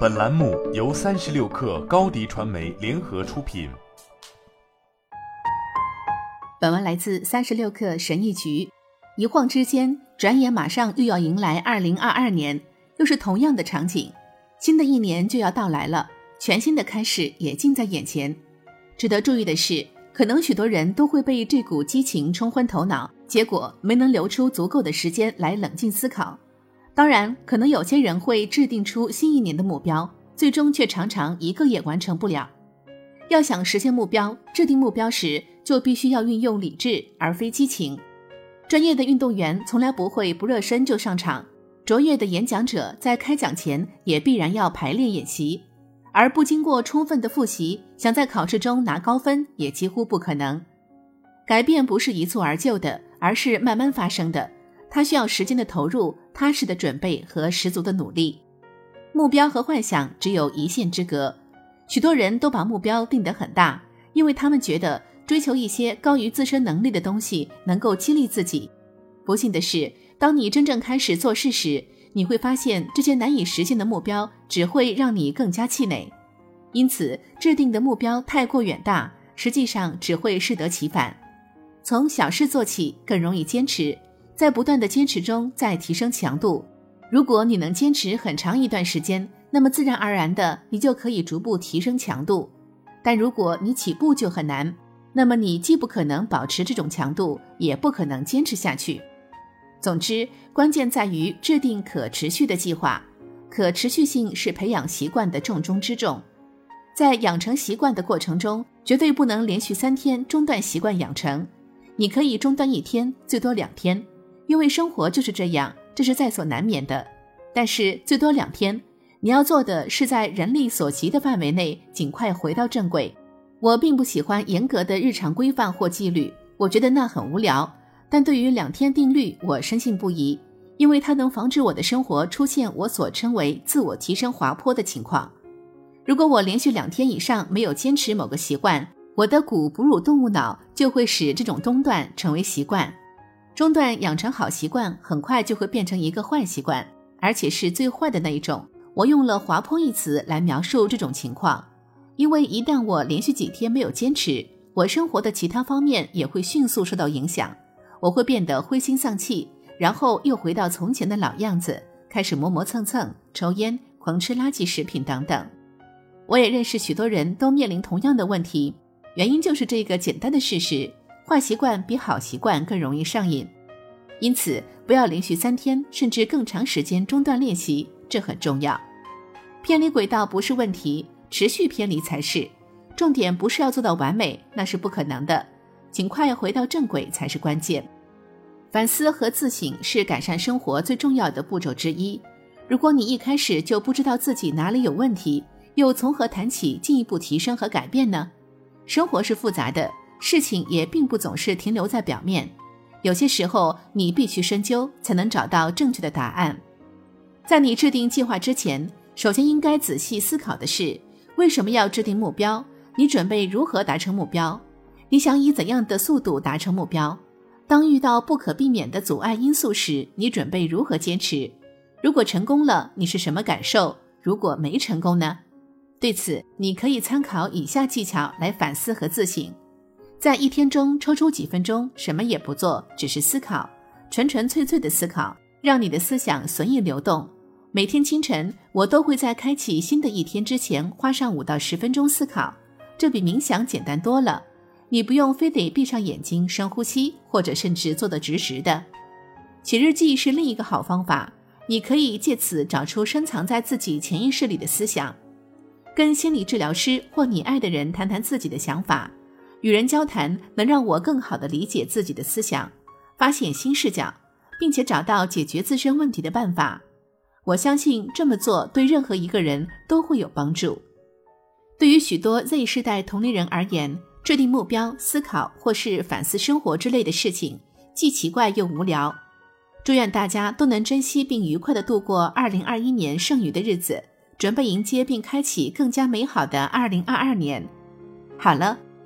本栏目由三十六氪高低传媒联合出品。本文来自三十六氪神译局。一晃之间，转眼马上又要迎来二零二二年，又是同样的场景。新的一年就要到来了，全新的开始也近在眼前。值得注意的是，可能许多人都会被这股激情冲昏头脑，结果没能留出足够的时间来冷静思考。当然，可能有些人会制定出新一年的目标，最终却常常一个也完成不了。要想实现目标，制定目标时就必须要运用理智，而非激情。专业的运动员从来不会不热身就上场，卓越的演讲者在开讲前也必然要排练演习，而不经过充分的复习，想在考试中拿高分也几乎不可能。改变不是一蹴而就的，而是慢慢发生的。它需要时间的投入、踏实的准备和十足的努力。目标和幻想只有一线之隔，许多人都把目标定得很大，因为他们觉得追求一些高于自身能力的东西能够激励自己。不幸的是，当你真正开始做事时，你会发现这些难以实现的目标只会让你更加气馁。因此，制定的目标太过远大，实际上只会适得其反。从小事做起，更容易坚持。在不断的坚持中，再提升强度。如果你能坚持很长一段时间，那么自然而然的，你就可以逐步提升强度。但如果你起步就很难，那么你既不可能保持这种强度，也不可能坚持下去。总之，关键在于制定可持续的计划。可持续性是培养习惯的重中之重。在养成习惯的过程中，绝对不能连续三天中断习惯养成。你可以中断一天，最多两天。因为生活就是这样，这是在所难免的。但是最多两天，你要做的是在人力所及的范围内尽快回到正轨。我并不喜欢严格的日常规范或纪律，我觉得那很无聊。但对于两天定律，我深信不疑，因为它能防止我的生活出现我所称为自我提升滑坡的情况。如果我连续两天以上没有坚持某个习惯，我的古哺乳动物脑就会使这种中断成为习惯。中断养成好习惯，很快就会变成一个坏习惯，而且是最坏的那一种。我用了“滑坡”一词来描述这种情况，因为一旦我连续几天没有坚持，我生活的其他方面也会迅速受到影响。我会变得灰心丧气，然后又回到从前的老样子，开始磨磨蹭蹭、抽烟、狂吃垃圾食品等等。我也认识许多人都面临同样的问题，原因就是这个简单的事实。坏习惯比好习惯更容易上瘾，因此不要连续三天甚至更长时间中断练习，这很重要。偏离轨道不是问题，持续偏离才是。重点不是要做到完美，那是不可能的。尽快回到正轨才是关键。反思和自省是改善生活最重要的步骤之一。如果你一开始就不知道自己哪里有问题，又从何谈起进一步提升和改变呢？生活是复杂的。事情也并不总是停留在表面，有些时候你必须深究，才能找到正确的答案。在你制定计划之前，首先应该仔细思考的是：为什么要制定目标？你准备如何达成目标？你想以怎样的速度达成目标？当遇到不可避免的阻碍因素时，你准备如何坚持？如果成功了，你是什么感受？如果没成功呢？对此，你可以参考以下技巧来反思和自省。在一天中抽出几分钟，什么也不做，只是思考，纯纯粹粹的思考，让你的思想随意流动。每天清晨，我都会在开启新的一天之前花上五到十分钟思考，这比冥想简单多了。你不用非得闭上眼睛深呼吸，或者甚至坐得直直的。写日记是另一个好方法，你可以借此找出深藏在自己潜意识里的思想，跟心理治疗师或你爱的人谈谈自己的想法。与人交谈能让我更好地理解自己的思想，发现新视角，并且找到解决自身问题的办法。我相信这么做对任何一个人都会有帮助。对于许多 Z 世代同龄人而言，制定目标、思考或是反思生活之类的事情，既奇怪又无聊。祝愿大家都能珍惜并愉快地度过2021年剩余的日子，准备迎接并开启更加美好的2022年。好了。